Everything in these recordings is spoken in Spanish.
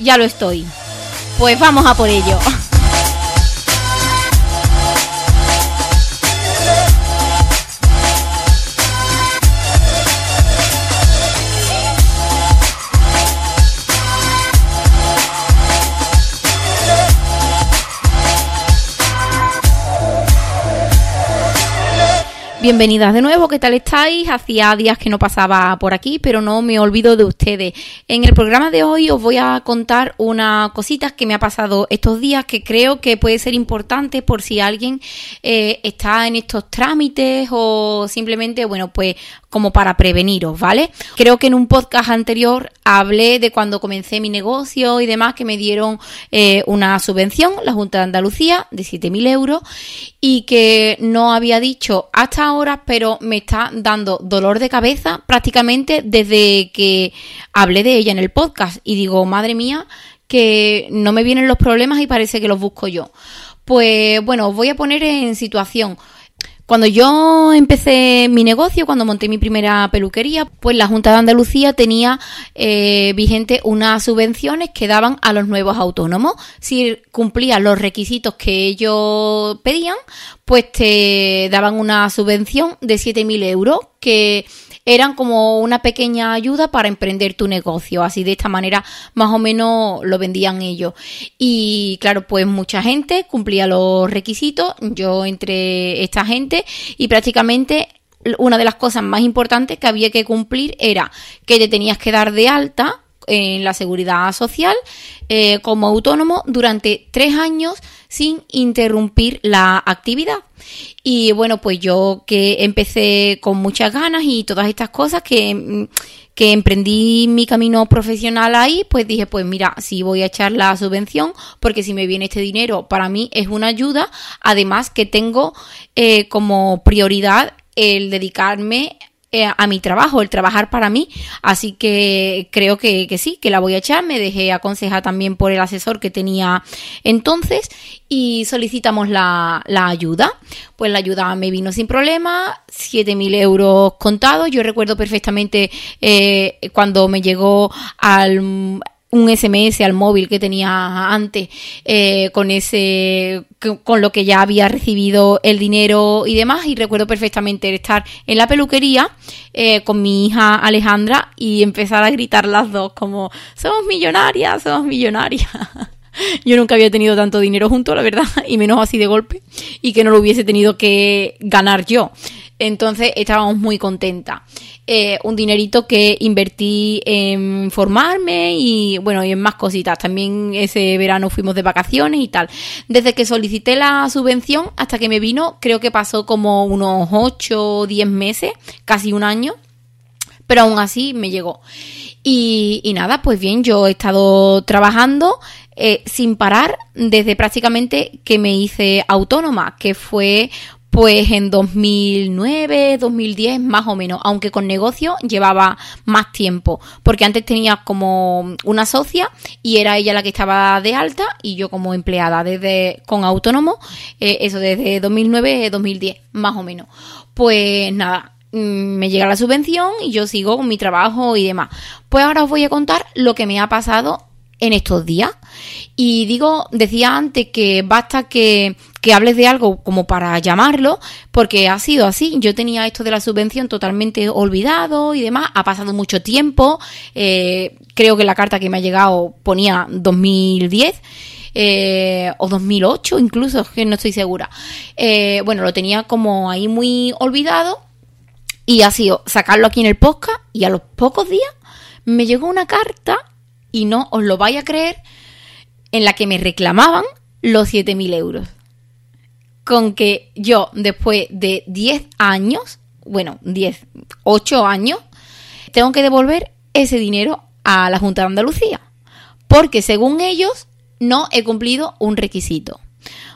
ya lo estoy. Pues vamos a por ello. Bienvenidas de nuevo, ¿qué tal estáis? Hacía días que no pasaba por aquí, pero no me olvido de ustedes. En el programa de hoy os voy a contar una cosita que me ha pasado estos días que creo que puede ser importante por si alguien eh, está en estos trámites o simplemente, bueno, pues como para preveniros, ¿vale? Creo que en un podcast anterior hablé de cuando comencé mi negocio y demás que me dieron eh, una subvención, la Junta de Andalucía, de 7.000 euros y que no había dicho hasta pero me está dando dolor de cabeza prácticamente desde que hablé de ella en el podcast y digo, madre mía, que no me vienen los problemas y parece que los busco yo. Pues bueno, os voy a poner en situación. Cuando yo empecé mi negocio, cuando monté mi primera peluquería, pues la Junta de Andalucía tenía eh, vigente unas subvenciones que daban a los nuevos autónomos. Si cumplían los requisitos que ellos pedían, pues te daban una subvención de 7.000 euros que eran como una pequeña ayuda para emprender tu negocio. Así de esta manera más o menos lo vendían ellos. Y claro, pues mucha gente cumplía los requisitos. Yo entre esta gente y prácticamente una de las cosas más importantes que había que cumplir era que te tenías que dar de alta en la seguridad social eh, como autónomo durante tres años sin interrumpir la actividad. Y bueno, pues yo que empecé con muchas ganas y todas estas cosas que, que emprendí mi camino profesional ahí, pues dije, pues mira, si voy a echar la subvención, porque si me viene este dinero, para mí es una ayuda, además que tengo eh, como prioridad el dedicarme eh, a mi trabajo, el trabajar para mí. Así que creo que, sí, que la voy a echar. Me dejé aconsejar también por el asesor que tenía entonces y solicitamos la, la ayuda. Pues la ayuda me vino sin problema, 7.000 euros contados. Yo recuerdo perfectamente eh, cuando me llegó al un SMS al móvil que tenía antes eh, con ese con lo que ya había recibido el dinero y demás. Y recuerdo perfectamente estar en la peluquería eh, con mi hija Alejandra y empezar a gritar las dos como somos millonarias somos millonarias yo nunca había tenido tanto dinero junto la verdad y menos así de golpe y que no lo hubiese tenido que ganar yo. Entonces estábamos muy contentas. Eh, un dinerito que invertí en formarme y bueno, y en más cositas. También ese verano fuimos de vacaciones y tal. Desde que solicité la subvención hasta que me vino, creo que pasó como unos 8 o 10 meses, casi un año. Pero aún así me llegó. Y, nada, pues bien, yo he estado trabajando eh, sin parar desde prácticamente que me hice autónoma, que fue pues en 2009, 2010 más o menos, aunque con negocio llevaba más tiempo, porque antes tenía como una socia y era ella la que estaba de alta y yo como empleada desde con autónomo, eh, eso desde 2009, 2010 más o menos. Pues nada, mm, me llega la subvención y yo sigo con mi trabajo y demás. Pues ahora os voy a contar lo que me ha pasado en estos días. Y digo, decía antes que basta que que hables de algo como para llamarlo, porque ha sido así. Yo tenía esto de la subvención totalmente olvidado y demás. Ha pasado mucho tiempo. Eh, creo que la carta que me ha llegado ponía 2010. Eh, o 2008 incluso, que no estoy segura. Eh, bueno, lo tenía como ahí muy olvidado y ha sido sacarlo aquí en el podcast y a los pocos días me llegó una carta y no os lo vais a creer en la que me reclamaban los 7.000 euros con que yo, después de 10 años, bueno, 10, 8 años, tengo que devolver ese dinero a la Junta de Andalucía. Porque según ellos, no he cumplido un requisito.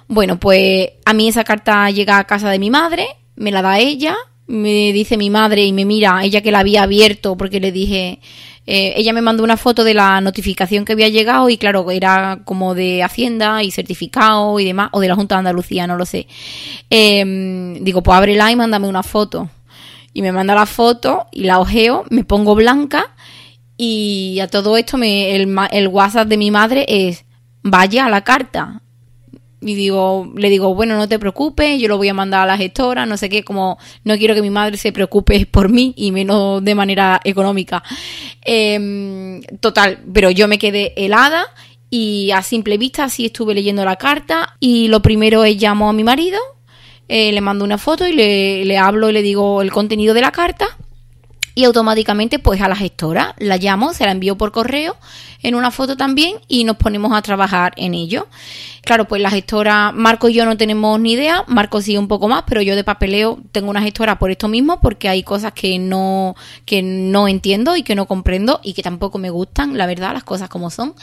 Bueno, pues a mí esa carta llega a casa de mi madre, me la da ella, me dice mi madre y me mira, ella que la había abierto porque le dije, eh, ella me mandó una foto de la notificación que había llegado y claro, era como de Hacienda y certificado y demás, o de la Junta de Andalucía, no lo sé. Em, digo, pues ábrela y mándame una foto. Y me manda la foto y la ojeo, me pongo blanca y a todo esto me, el, el WhatsApp de mi madre es, vaya a la carta, y digo, le digo, bueno, no te preocupes, yo lo voy a mandar a la gestora, no sé qué, como no quiero que mi madre se preocupe por mí y menos de manera económica. Em, total, pero yo me quedé helada y a simple vista así estuve leyendo la carta y lo primero es llamo a mi marido, eh, le mando una foto y le, le hablo y le digo el contenido de la carta y automáticamente pues a la gestora la llamo, se la envío por correo en una foto también y nos ponemos a trabajar en ello. Claro, pues la gestora, Marco y yo no tenemos ni idea, Marco sí un poco más, pero yo de papeleo tengo una gestora por esto mismo porque hay cosas que no que no entiendo y que no comprendo y que tampoco me gustan, la verdad, las cosas como son.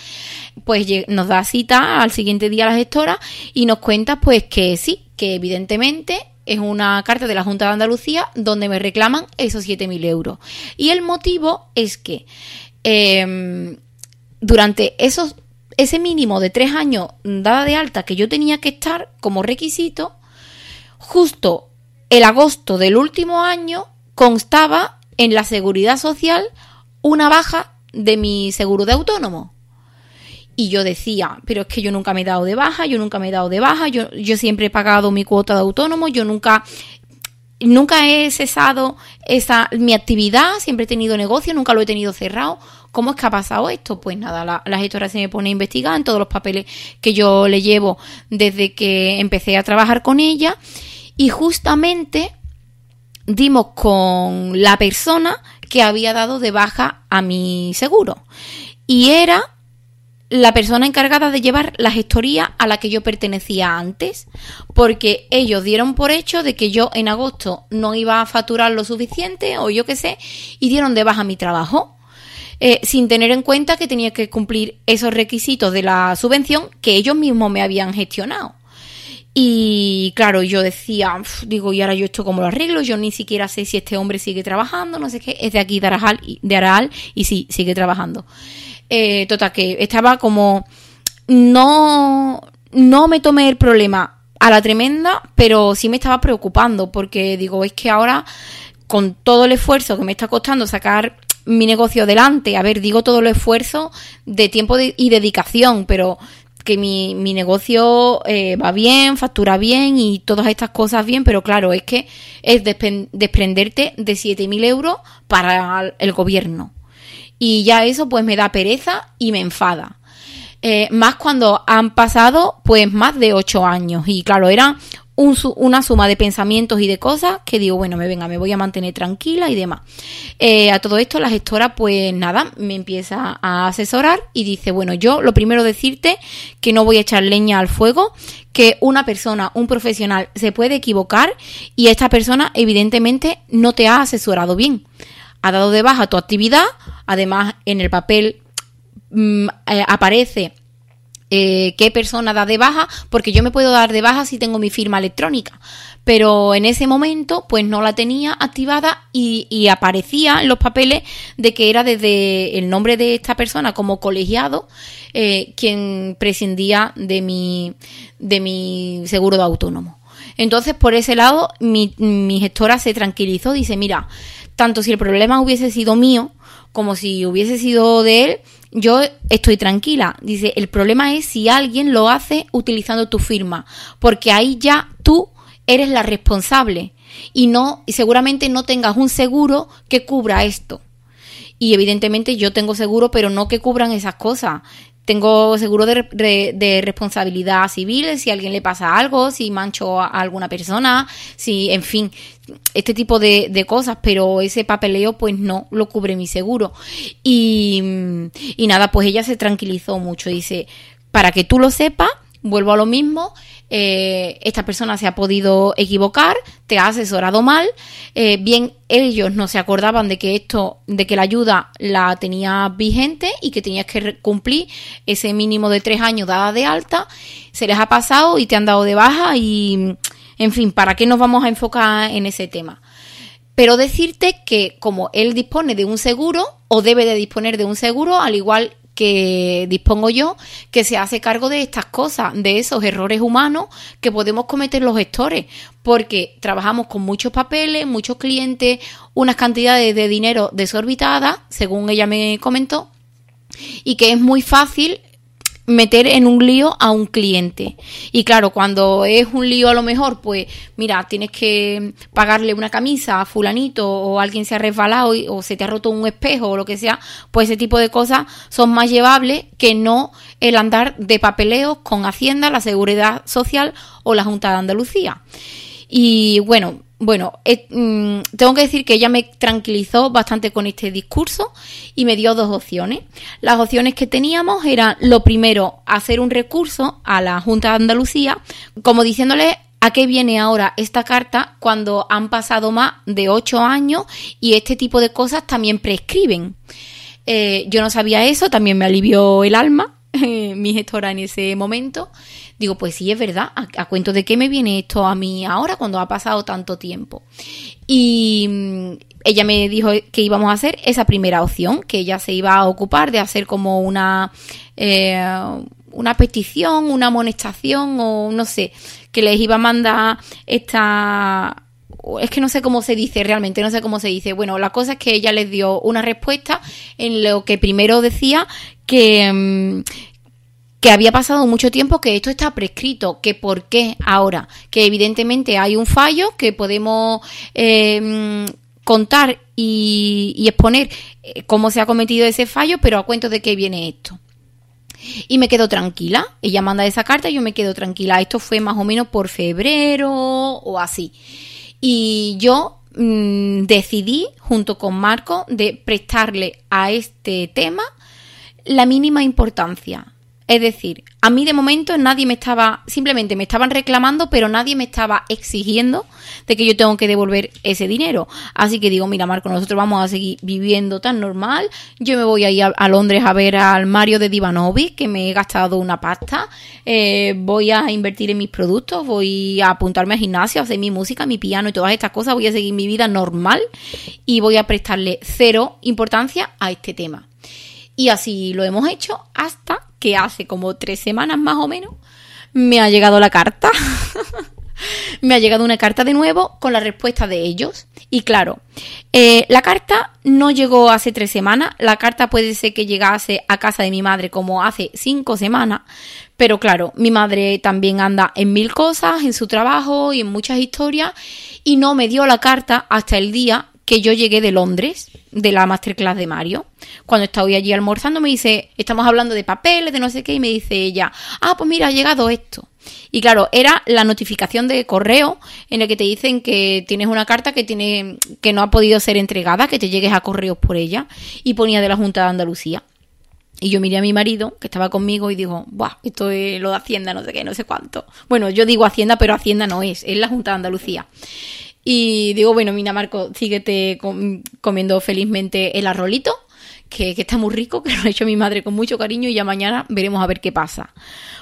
Pues nos da cita al siguiente día la gestora y nos cuenta pues que sí, que evidentemente es una carta de la Junta de Andalucía donde me reclaman esos 7.000 euros. Y el motivo es que em, durante esos, ese mínimo de tres años dada de alta que yo tenía que estar como requisito, justo el agosto del último año constaba en la seguridad social una baja de mi seguro de autónomo. Y yo decía, pero es que yo nunca me he dado de baja, yo nunca me he dado de baja, yo, yo siempre he pagado mi cuota de autónomo, yo nunca, nunca he cesado esa, mi actividad, siempre he tenido negocio, nunca lo he tenido cerrado. ¿Cómo es que ha pasado esto? Pues nada, la, la, gestora se me pone a investigar en todos los papeles que yo le llevo desde que empecé a trabajar con ella y justamente dimos con la persona que había dado de baja a mi seguro. Y era la persona encargada de llevar la gestoría a la que yo pertenecía antes, porque ellos dieron por hecho de que yo en agosto no iba a facturar lo suficiente o yo qué sé, y dieron de baja mi trabajo. Eh, sin tener en cuenta que tenía que cumplir esos requisitos de la subvención que ellos mismos me habían gestionado. Y claro, yo decía, digo, ¿y ahora yo esto cómo lo arreglo? Yo ni siquiera sé si este hombre sigue trabajando, no sé qué, es de aquí de Araal, de Araal y sí, sigue trabajando. Eh, total, que estaba como. No. No me tomé el problema a la tremenda, pero sí me estaba preocupando, porque digo, es que ahora, con todo el esfuerzo que me está costando sacar mi negocio adelante, a ver, digo todo el esfuerzo de tiempo y dedicación, pero que mi, mi negocio eh, va bien, factura bien y todas estas cosas bien, pero claro, es que es desprenderte de 7.000 euros para el gobierno. Y ya eso pues me da pereza y me enfada. Eh, más cuando han pasado pues más de ocho años. Y claro, era una suma de pensamientos y de cosas que digo, bueno, me venga, me voy a mantener tranquila y demás. Eh, a todo esto la gestora pues nada, me empieza a asesorar y dice, bueno, yo lo primero decirte que no voy a echar leña al fuego, que una persona, un profesional se puede equivocar y esta persona evidentemente no te ha asesorado bien ha dado de baja tu actividad, además en el papel mm, eh, aparece eh, qué persona da de baja, porque yo me puedo dar de baja si tengo mi firma electrónica, pero en ese momento pues no la tenía activada y, aparecía en los papeles de que era desde el nombre de esta persona como colegiado eh, quien prescindía de mi, de mi seguro de autónomo. Entonces, por ese lado, mi, mi gestora se tranquilizó, dice, mira, tanto si el problema hubiese sido mío como si hubiese sido de él, yo estoy tranquila. Dice, el problema es si alguien lo hace utilizando tu firma, porque ahí ya tú eres la responsable y no y seguramente no tengas un seguro que cubra esto. Y evidentemente yo tengo seguro, pero no que cubran esas cosas. Tengo seguro de, responsabilidad civil si a alguien le pasa algo, si mancho a alguna persona, si, en fin, este tipo de, de, cosas, pero ese papeleo pues no lo cubre mi seguro. Y, y nada, pues ella se tranquilizó mucho, dice, para que tú lo sepas, vuelvo a lo mismo, eh, esta persona se ha podido equivocar, te ha asesorado mal, eh, bien ellos no se acordaban de que esto, de que la ayuda la tenía vigente y que tenías que cumplir ese mínimo de tres años dada de alta, se les ha pasado y te han dado de baja y, en fin, ¿para qué nos vamos a enfocar en ese tema? Pero decirte que como él dispone de un seguro o debe de disponer de un seguro, al igual que dispongo yo, que se hace cargo de estas cosas, de esos errores humanos que podemos cometer los gestores, porque trabajamos con muchos papeles, muchos clientes, unas cantidades de dinero desorbitadas, según ella me comentó, y que es muy fácil meter en un lío a un cliente. Y claro, cuando es un lío a lo mejor, pues mira, tienes que pagarle una camisa a fulanito o alguien se ha resbalado o se te ha roto un espejo o lo que sea, pues ese tipo de cosas son más llevables que no el andar de papeleos con Hacienda, la Seguridad Social o la Junta de Andalucía. Y bueno, bueno, eh, mm, tengo que decir que ella me tranquilizó bastante con este discurso y me dio dos opciones. Las opciones que teníamos eran, lo primero, hacer un recurso a la Junta de Andalucía, como diciéndole a qué viene ahora esta carta cuando han pasado más de ocho años y este tipo de cosas también prescriben. Eh, yo no sabía eso, también me alivió el alma, mi gestora en ese momento. Digo, pues sí, es verdad. ¿A, cuento de qué me viene esto a mí ahora cuando ha pasado tanto tiempo? Y mm, ella me dijo que íbamos a hacer esa primera opción, que ella se iba a ocupar de hacer como una, eh, una petición, una amonestación o no sé, que les iba a mandar esta es que no sé cómo se dice realmente, no sé cómo se dice. Bueno, la cosa es que ella les dio una respuesta en lo que primero decía que, mm, que había pasado mucho tiempo que esto está prescrito, que por qué ahora, que evidentemente hay un fallo que podemos em, contar y, exponer eh, cómo se ha cometido ese fallo, pero a cuento de qué viene esto. Y me quedo tranquila. Ella manda esa carta y yo me quedo tranquila. Esto fue más o menos por febrero o así. Y yo mm, decidí, junto con Marco, de prestarle a este tema la mínima importancia. Es decir, a mí de momento nadie me estaba, simplemente me estaban reclamando, pero nadie me estaba exigiendo de que yo tengo que devolver ese dinero. Así que digo, mira Marco, nosotros vamos a seguir viviendo tan normal. Yo me voy a ir a, Londres a ver al Mario de Divanovic, que me he gastado una pasta. Eh, voy a invertir en mis productos, voy a apuntarme al gimnasio, a hacer mi música, mi piano y todas estas cosas. Voy a seguir mi vida normal y voy a prestarle cero importancia a este tema. Y así lo hemos hecho hasta que hace como tres semanas más o menos me ha llegado la carta. me ha llegado una carta de nuevo con la respuesta de ellos. Y claro, eh, la carta no llegó hace tres semanas, la carta puede ser que llegase a casa de mi madre como hace cinco semanas, pero claro, mi madre también anda en mil cosas, en su trabajo y en muchas historias, y no me dio la carta hasta el día que yo llegué de Londres, de la masterclass de Mario. Cuando estaba allí almorzando me dice, estamos hablando de papeles, de no sé qué, y me dice ella, ah, pues mira, ha llegado esto. Y claro, era la notificación de correo en el que te dicen que tienes una carta que tiene que no ha podido ser entregada, que te llegues a correos por ella, y ponía de la Junta de Andalucía. Y yo miré a mi marido, que estaba conmigo, y digo, Buah, esto es lo de Hacienda, no sé qué, no sé cuánto. Bueno, yo digo Hacienda, pero Hacienda no es, es la Junta de Andalucía. Y digo, bueno, mira, Marco, síguete comiendo felizmente el arrolito, que, está muy rico, que lo ha hecho mi madre con mucho cariño y ya mañana veremos a ver qué pasa.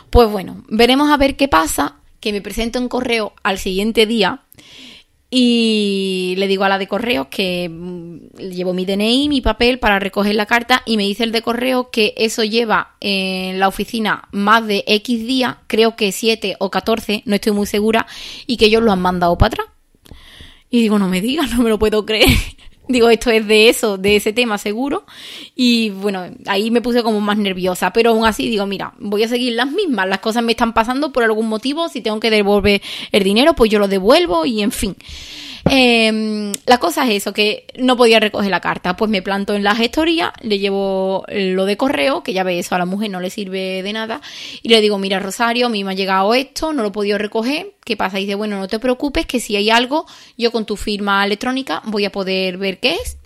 Pues bueno, veremos a ver qué pasa, que me presento en correo al siguiente día y le digo a la de correo que mm, llevo mi DNI, mi papel para recoger la carta y me dice el de correo que eso lleva en la oficina más de X días, creo que 7 o 14, no estoy muy segura, y que ellos lo han mandado para atrás. Y digo, no me digas, no me lo puedo creer. Digo, esto es de eso, de ese tema seguro. Y bueno, ahí me puse como más nerviosa. Pero aún así digo, mira, voy a seguir las mismas. Las cosas me están pasando por algún motivo. Si tengo que devolver el dinero, pues yo lo devuelvo y en fin. Eh, la cosa es eso, que no podía recoger la carta. Pues me planto en la gestoría, le llevo lo de correo, que ya ve eso a la mujer no le sirve de nada, y le digo, mira Rosario, a mí me ha llegado esto, no lo he podido recoger, ¿qué pasa? Y dice, bueno, no te preocupes, que si hay algo, yo con tu firma electrónica voy a poder ver qué es.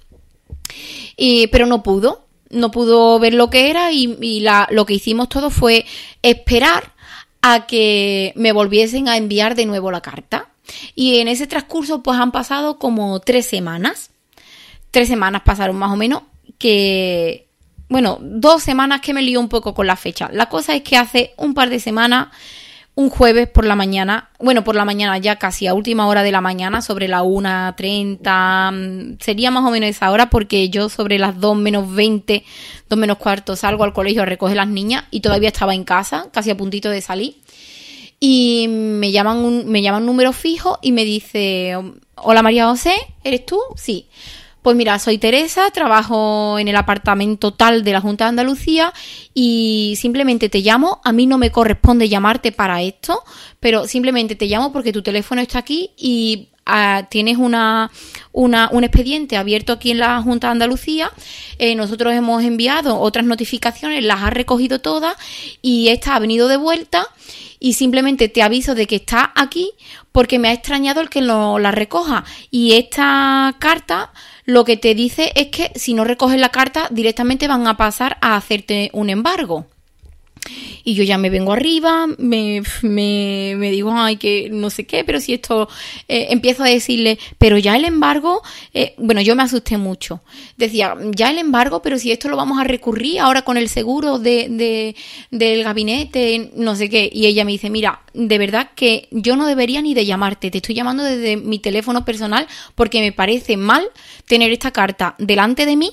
Y, pero no pudo, no pudo ver lo que era y, y la, lo que hicimos todo fue esperar a que me volviesen a enviar de nuevo la carta. Y en ese transcurso pues han pasado como tres semanas. Tres semanas pasaron más o menos que... Bueno, dos semanas que me lío un poco con la fecha. La cosa es que hace un par de semanas, un jueves por la mañana, bueno, por la mañana ya casi a última hora de la mañana, sobre la 1.30, sería más o menos esa hora porque yo sobre las 2 menos 20, 2 menos cuarto salgo al colegio a recoger las niñas y todavía estaba en casa, casi a puntito de salir y me llaman un, me llaman un número fijo y me dice, hola María José, ¿eres tú? Sí. Pues mira, soy Teresa, trabajo en el apartamento tal de la Junta de Andalucía y simplemente te llamo. A mí no me corresponde llamarte para esto, pero simplemente te llamo porque tu teléfono está aquí y tienes una, una, un expediente abierto aquí en la Junta de Andalucía. Eh, nosotros hemos enviado otras notificaciones, las has recogido todas y esta ha venido de vuelta y simplemente te aviso de que está aquí porque me ha extrañado el que no la recoja. Y esta carta lo que te dice es que si no recoges la carta directamente van a pasar a hacerte un embargo. Y yo ya me vengo arriba, me, me, me digo, ay, que no sé qué, pero si esto, eh, empiezo a decirle, pero ya el embargo, eh, bueno, yo me asusté mucho. Decía, ya el embargo, pero si esto lo vamos a recurrir ahora con el seguro de, de, del gabinete, no sé qué. Y ella me dice, mira, de verdad que yo no debería ni de llamarte, te estoy llamando desde mi teléfono personal porque me parece mal tener esta carta delante de mí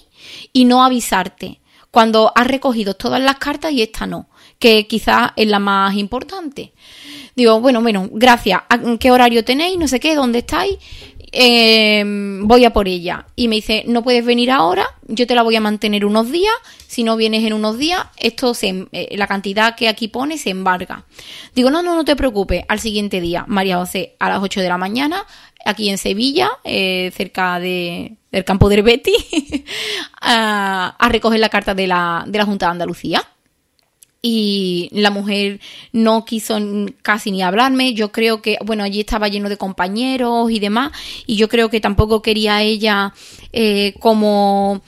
y no avisarte cuando has recogido todas las cartas y esta no que quizás es la más importante. Digo, bueno, bueno, gracias. qué horario tenéis? No sé qué, ¿dónde estáis? Eh, voy a por ella. Y me dice, no puedes venir ahora, yo te la voy a mantener unos días. Si no vienes en unos días, esto se, eh, la cantidad que aquí pone se embarga. Digo, no, no, no te preocupes. Al siguiente día, María José, a las 8 de la mañana, aquí en Sevilla, eh, cerca de, del campo de Betty, a, a, recoger la carta de la, de la Junta de Andalucía y la mujer no quiso casi ni hablarme. Yo creo que, bueno, allí estaba lleno de compañeros y demás, y yo creo que tampoco quería ella eh, como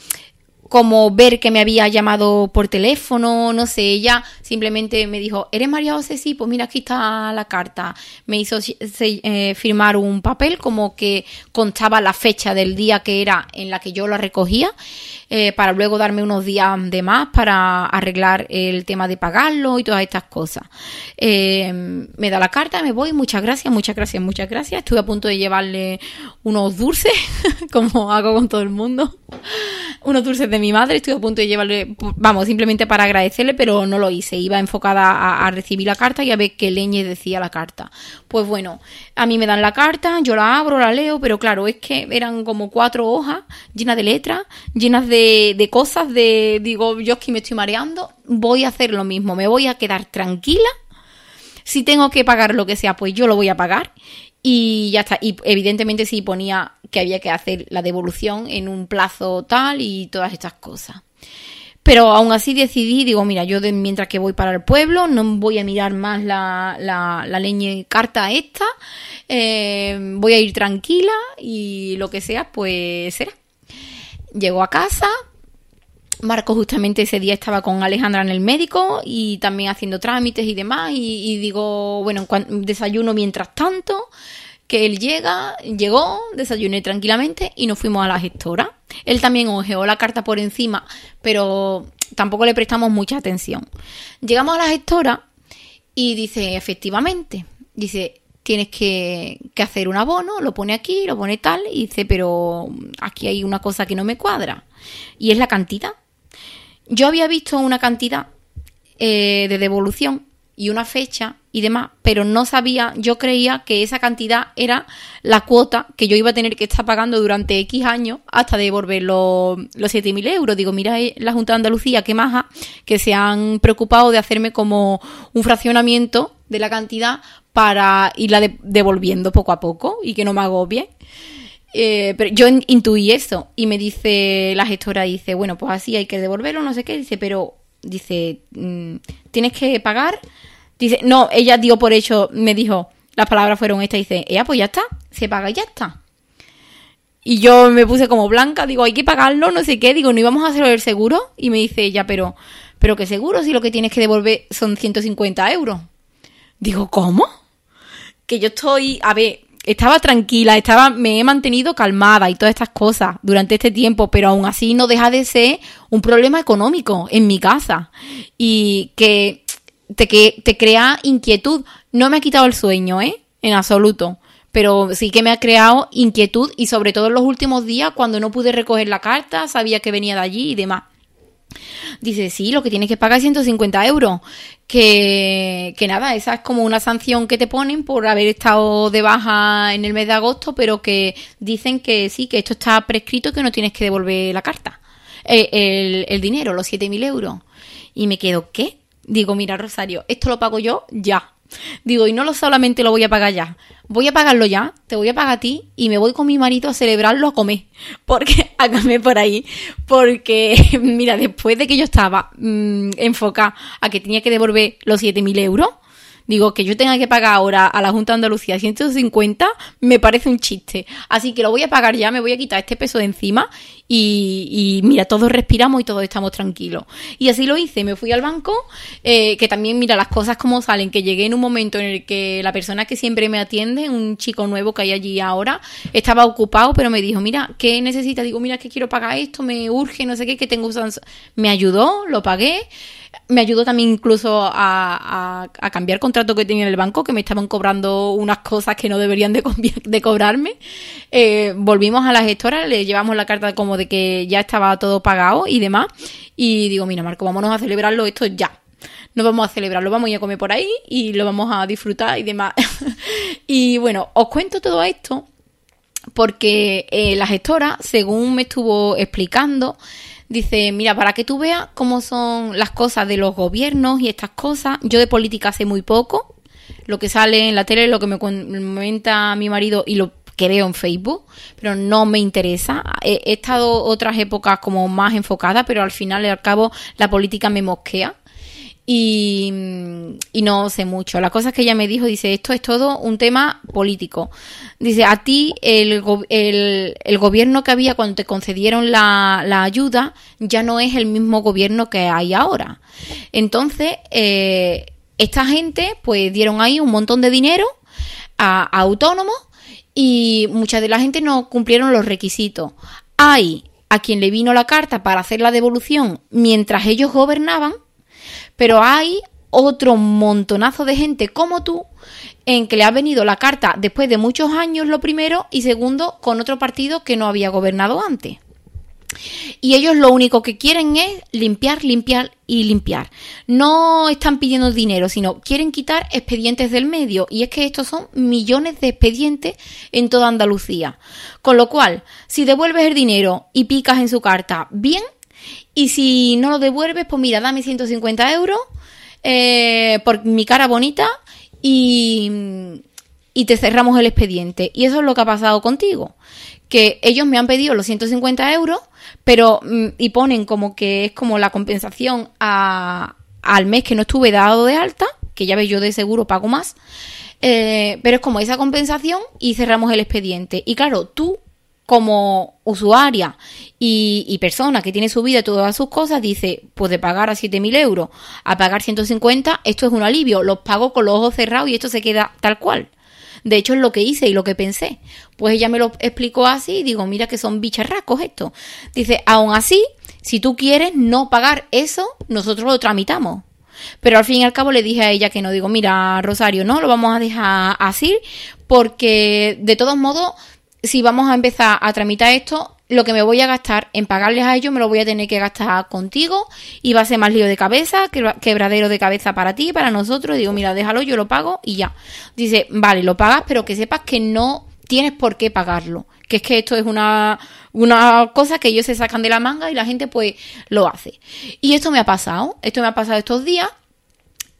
como ver que me había llamado por teléfono, no sé, ella simplemente me dijo, ¿eres María José? Sí, pues mira, aquí está la carta. Me hizo eh, firmar un papel como que contaba la fecha del día que era en la que yo la recogía, eh, para luego darme unos días de más para arreglar el tema de pagarlo y todas estas cosas. Eh, me da la carta, me voy, muchas gracias, muchas gracias, muchas gracias. Estuve a punto de llevarle unos dulces, como hago con todo el mundo, unos dulces de mi madre, estoy a punto de llevarle, vamos, simplemente para agradecerle, pero no lo hice. Iba enfocada a, recibir la carta y a ver qué leñe decía la carta. Pues bueno, a mí me dan la carta, yo la abro, la leo, pero claro, es que eran como cuatro hojas llenas de letras, llenas de, de cosas, de, digo, yo es que me estoy mareando, voy a hacer lo mismo, me voy a quedar tranquila. Si tengo que pagar lo que sea, pues yo lo voy a pagar y ya está. Y evidentemente sí ponía que había que hacer la devolución en un plazo tal y todas estas cosas. Pero aún así decidí, digo, mira, yo mientras que voy para el pueblo, no voy a mirar más la, la, la leña carta esta, eh, voy a ir tranquila y lo que sea, pues será. Llego a casa, Marco justamente ese día estaba con Alejandra en el médico y también haciendo trámites y demás y, digo, bueno, desayuno mientras tanto, que él llega, llegó, desayuné tranquilamente y nos fuimos a la gestora. Él también ojeó la carta por encima, pero tampoco le prestamos mucha atención. Llegamos a la gestora y dice, efectivamente, dice, tienes que, que, hacer un abono, lo pone aquí, lo pone tal, y dice, pero aquí hay una cosa que no me cuadra, y es la cantidad. Yo había visto una cantidad eh, de devolución y una fecha y demás, pero no sabía, yo creía que esa cantidad era la cuota que yo iba a tener que estar pagando durante X años hasta devolver los, los 7.000 euros. Digo, mira eh, la Junta de Andalucía, qué maja, que se han preocupado de hacerme como un fraccionamiento de la cantidad para irla devolviendo poco a poco y que no me agobie. Eh, pero yo intuí eso y me dice la gestora, dice, bueno, pues así hay que devolverlo, no sé qué, dice, pero dice, mm, tienes que pagar. Dice, no, ella dio por hecho, me dijo, las palabras fueron estas, dice, ella, pues ya está, se paga y ya está. Y yo me puse como blanca, digo, hay que pagarlo, no sé qué, digo, no íbamos a hacerlo el seguro. Y me dice ella, pero, pero qué seguro si lo que tienes que devolver son 150 euros. Digo, ¿cómo? Que yo estoy, a ver, estaba tranquila, estaba, me he mantenido calmada y todas estas cosas durante este tiempo, pero aún así no deja de ser un problema económico en mi casa y que te, que te crea inquietud. No me ha quitado el sueño, ¿eh? En absoluto. Pero sí que me ha creado inquietud y sobre todo en los últimos días cuando no pude recoger la carta, sabía que venía de allí y demás. Dice, sí, lo que tienes que pagar es 150 euros. Que, que nada, esa es como una sanción que te ponen por haber estado de baja en el mes de agosto, pero que dicen que sí, que esto está prescrito que no tienes que devolver la carta. Eh, el, el dinero, los 7.000 euros. Y me quedo, ¿qué? Digo, mira, Rosario, esto lo pago yo ya. Digo, y no lo solamente lo voy a pagar ya, voy a pagarlo ya, te voy a pagar a ti y me voy con mi marido a celebrarlo a comer. Porque, a comer por ahí. Porque, mira, después de que yo estaba mmm, enfocada a que tenía que devolver los 7.000 euros, Digo, que yo tenga que pagar ahora a la Junta de Andalucía 150 me parece un chiste. Así que lo voy a pagar ya, me voy a quitar este peso de encima y, mira, todos respiramos y todos estamos tranquilos. Y así lo hice, me fui al banco, eh, que también mira las cosas como salen, que llegué en un momento en el que la persona que siempre me atiende, un chico nuevo que hay allí ahora, estaba ocupado, pero me dijo, mira, ¿qué necesita? Digo, mira, que quiero pagar esto, me urge, no sé qué, que tengo... Me ayudó, lo pagué me ayudó también incluso a, a, cambiar contrato que tenía en el banco, que me estaban cobrando unas cosas que no deberían de, de cobrarme. Eh, volvimos a la gestora, le llevamos la carta como de que ya estaba todo pagado y demás. Y digo, mira, Marco, vámonos a celebrarlo esto ya. No vamos a celebrarlo, vamos a ir a comer por ahí y lo vamos a disfrutar y demás. y bueno, os cuento todo esto porque eh, la gestora, según me estuvo explicando, Dice, mira, para que tú veas cómo son las cosas de los gobiernos y estas cosas, yo de política sé muy poco, lo que sale en la tele, lo que me comenta mi marido y lo que veo en Facebook, pero no me interesa. He, estado otras épocas como más enfocada, pero al final y al cabo la política me mosquea y, no sé mucho. La cosa es que ella me dijo, dice, esto es todo un tema político. Dice, a ti el, gobierno que había cuando te concedieron la, ayuda ya no es el mismo gobierno que hay ahora. Entonces, eh, esta gente pues dieron ahí un montón de dinero a autónomos y mucha de la gente no cumplieron los requisitos. Hay a quien le vino la carta para hacer la devolución mientras ellos gobernaban pero hay otro montonazo de gente como tú en que le ha venido la carta después de muchos años, lo primero, y segundo, con otro partido que no había gobernado antes. Y ellos lo único que quieren es limpiar, limpiar y limpiar. No están pidiendo dinero, sino quieren quitar expedientes del medio. Y es que estos son millones de expedientes en toda Andalucía. Con lo cual, si devuelves el dinero y picas en su carta, bien, y si no lo devuelves, pues mira, dame 150 euros eh, por mi cara bonita y, y te cerramos el expediente. Y eso es lo que ha pasado contigo. Que ellos me han pedido los 150 euros, pero mm, y ponen como que es como la compensación a, al mes que no estuve dado de alta, que ya ves yo de seguro pago más. Eh, pero es como esa compensación y cerramos el expediente. Y claro, tú como usuaria y, persona que tiene su vida y todas sus cosas, dice, pues de pagar a 7.000 euros a pagar 150, esto es un alivio, los pago con los ojos cerrados y esto se queda tal cual. De hecho, es lo que hice y lo que pensé. Pues ella me lo explicó así y digo, mira que son bicharracos esto. Dice, aún así, si tú quieres no pagar eso, nosotros lo tramitamos. Pero al fin y al cabo le dije a ella que no, digo, mira, Rosario, no, lo vamos a dejar así, porque de todos modos si vamos a empezar a tramitar esto, lo que me voy a gastar en pagarles a ellos me lo voy a tener que gastar contigo y va a ser más lío de cabeza, quebradero de cabeza para ti, para nosotros. Digo, mira, déjalo, yo lo pago y ya. Dice, vale, lo pagas, pero que sepas que no tienes por qué pagarlo. Que es que esto es una, una cosa que ellos se sacan de la manga y la gente pues lo hace. Y esto me ha pasado, esto me ha pasado estos días.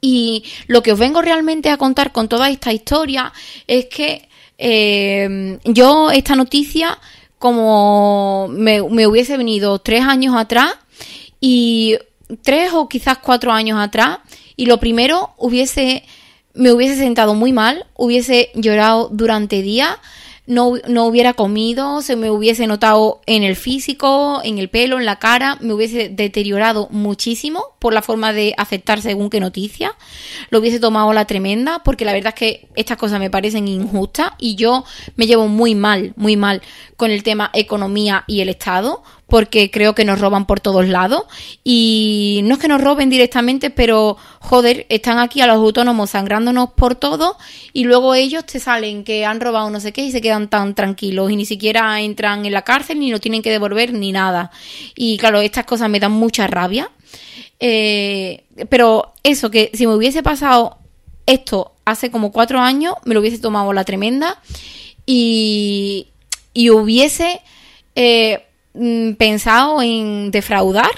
Y lo que os vengo realmente a contar con toda esta historia es que eh, yo esta noticia como me, hubiese venido tres años atrás y tres o quizás cuatro años atrás y lo primero hubiese me hubiese sentado muy mal, hubiese llorado durante días, no, no, hubiera comido, se me hubiese notado en el físico, en el pelo, en la cara, me hubiese deteriorado muchísimo por la forma de aceptar según qué noticia, lo hubiese tomado la tremenda, porque la verdad es que estas cosas me parecen injustas y yo me llevo muy mal, muy mal con el tema economía y el Estado, porque creo que nos roban por todos lados. Y no es que nos roben directamente, pero joder, están aquí a los autónomos sangrándonos por todo y luego ellos te salen que han robado no sé qué y se quedan tan tranquilos y ni siquiera entran en la cárcel ni lo tienen que devolver ni nada. Y claro, estas cosas me dan mucha rabia. Eh, pero eso, que si me hubiese pasado esto hace como cuatro años, me lo hubiese tomado la tremenda y, y hubiese... Eh, pensado en defraudar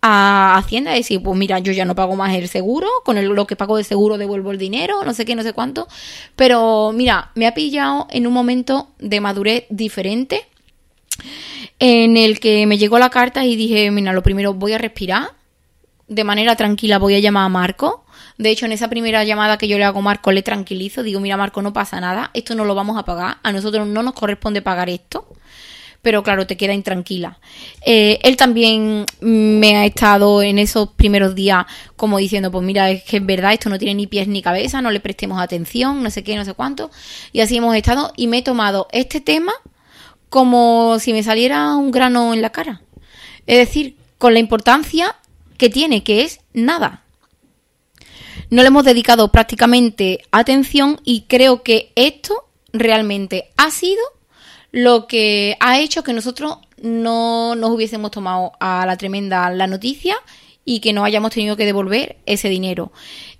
a Hacienda y decir, pues mira, yo ya no pago más el seguro, con lo que pago de seguro devuelvo el dinero, no sé qué, no sé cuánto. Pero mira, me ha pillado en un momento de madurez diferente en el que me llegó la carta y dije, mira, lo primero voy a respirar, de manera tranquila voy a llamar a Marco. De hecho, en esa primera llamada que yo le hago a Marco, le tranquilizo, digo, mira, Marco, no pasa nada, esto no lo vamos a pagar, a nosotros no nos corresponde pagar esto pero claro, te queda intranquila. Eh, él también me ha estado en esos primeros días como diciendo, pues mira, es que es verdad, esto no tiene ni pies ni cabeza, no le prestemos atención, no sé qué, no sé cuánto. Y así hemos estado y me he tomado este tema como si me saliera un grano en la cara. Es decir, con la importancia que tiene, que es nada. No le hemos dedicado prácticamente atención y creo que esto realmente ha sido lo que ha hecho que nosotros no nos hubiésemos tomado a la tremenda la noticia y que no hayamos tenido que devolver ese dinero.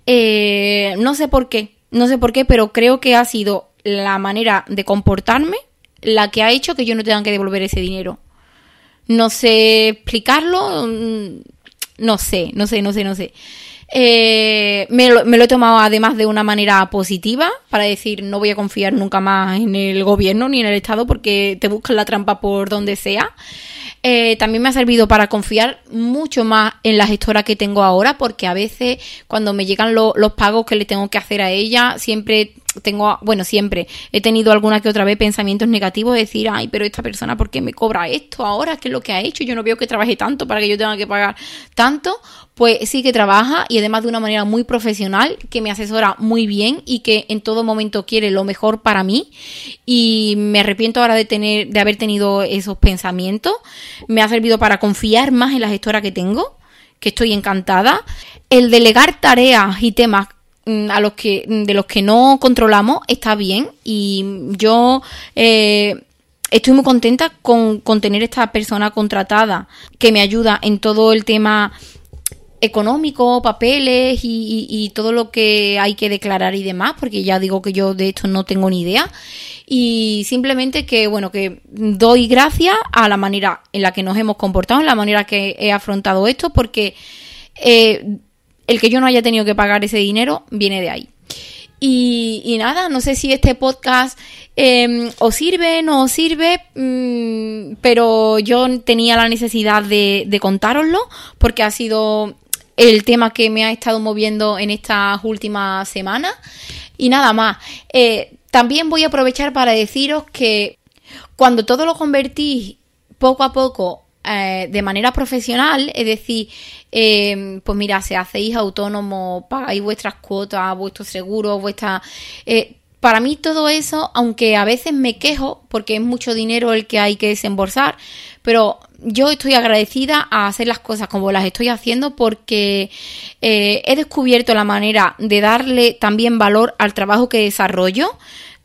Eh, no sé por qué, no sé por qué, pero creo que ha sido la manera de comportarme la que ha hecho que yo no tenga que devolver ese dinero. No sé explicarlo, mm, no sé, no sé, no sé, no sé. Eh, me, lo, he tomado además de una manera positiva para decir no voy a confiar nunca más en el gobierno ni en el Estado porque te buscan la trampa por donde sea. Eh, también me ha servido para confiar mucho más en la gestora que tengo ahora porque a veces cuando me llegan los pagos que le tengo que hacer a ella siempre tengo, bueno, siempre he tenido alguna que otra vez pensamientos negativos de decir, ay, pero esta persona, ¿por qué me cobra esto ahora? ¿Qué es lo que ha hecho? Yo no veo que trabaje tanto para que yo tenga que pagar tanto. Pues sí que trabaja y además de una manera muy profesional, que me asesora muy bien y que en todo momento quiere lo mejor para mí. Y me arrepiento ahora de tener, de haber tenido esos pensamientos. Me ha servido para confiar más en la gestora que tengo, que estoy encantada. El delegar tareas y temas a los que mm, de los que no controlamos está bien y yo eh, estoy muy contenta con, tener esta persona contratada que me ayuda en todo el tema económico, papeles y, y, todo lo que hay que declarar y demás, porque ya digo que yo de esto no tengo ni idea. Y simplemente que, bueno, que doy gracias a la manera en la que nos hemos comportado, en la manera que he afrontado esto, porque eh, el que yo no haya tenido que pagar ese dinero viene de ahí. Y, nada, no sé si este podcast eh, os sirve, no os sirve, mm, pero yo tenía la necesidad de, de contároslo porque ha sido el tema que me ha estado moviendo en estas últimas semanas. Y nada más. Eh, también voy a aprovechar para deciros que cuando todo lo convertís poco a poco eh, de manera profesional, es decir, eh, pues mira, se hacéis autónomo, pagáis vuestras cuotas, vuestros seguros, vuestra... Eh, para mí todo eso, aunque a veces me quejo porque es mucho dinero el que hay que desembolsar, pero yo estoy agradecida a hacer las cosas como las estoy haciendo porque he descubierto la manera de darle también valor al trabajo que desarrollo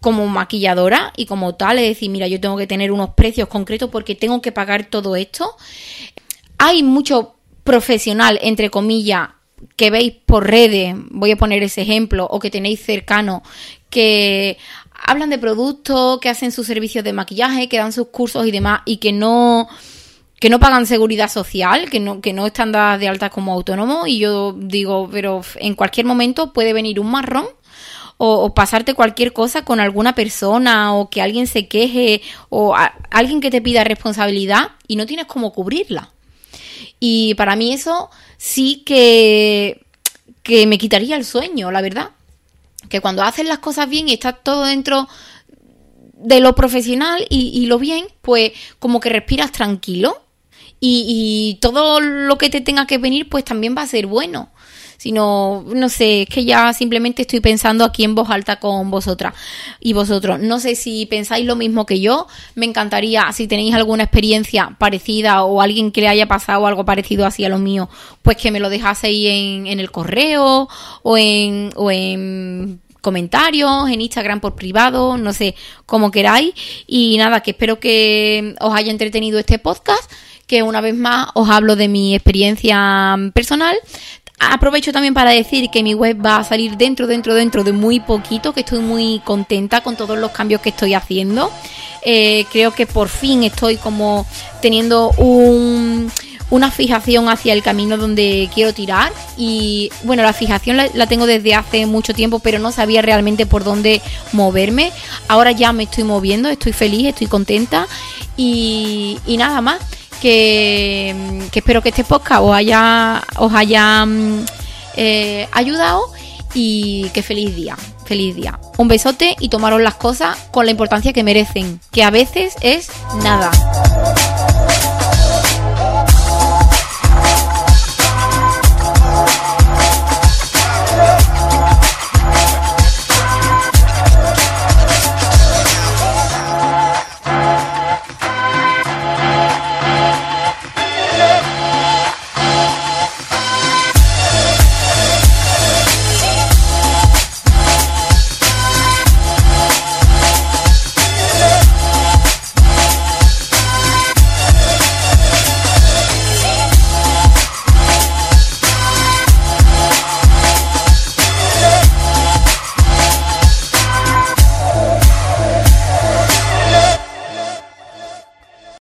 como maquilladora y como tal, es decir, mira, yo tengo que tener unos precios concretos porque tengo que pagar todo esto. Hay mucho profesional, entre comillas, que veis por redes, voy a poner ese ejemplo, o que tenéis cercano, que hablan de productos, que hacen sus servicios de maquillaje, que dan sus cursos y demás, y que no que no pagan seguridad social, que no, que no están dadas de alta como autónomo y yo digo, pero en cualquier momento puede venir un marrón o, pasarte cualquier cosa con alguna persona o que alguien se queje o alguien que te pida responsabilidad y no tienes cómo cubrirla. Y para mí eso sí que, que me quitaría el sueño, la verdad. Que cuando haces las cosas bien y estás todo dentro de lo profesional y, y lo bien, pues como que respiras tranquilo y, todo lo que te tenga que venir pues también va a ser bueno sino, no sé, es que ya simplemente estoy pensando aquí en voz alta con vosotras y vosotros. No sé si pensáis lo mismo que yo, me encantaría, si tenéis alguna experiencia parecida o alguien que le haya pasado algo parecido así a lo mío, pues que me lo dejaseis en, en el correo o en, o en comentarios, en Instagram por privado, no sé, como queráis. Y nada, que espero que os haya entretenido este podcast que una vez más os hablo de mi experiencia personal. Aprovecho también para decir que mi web va a salir dentro, dentro, dentro de muy poquito, que estoy muy contenta con todos los cambios que estoy haciendo. Eh, creo que por fin estoy como teniendo un, una fijación hacia el camino donde quiero tirar y bueno, la fijación la, tengo desde hace mucho tiempo, pero no sabía realmente por dónde moverme. Ahora ya me estoy moviendo, estoy feliz, estoy contenta y, y nada más que, espero que este podcast os haya, os haya mm, eh, ayudado y que feliz día, feliz día. Un besote y tomaros las cosas con la importancia que merecen, que a veces es nada.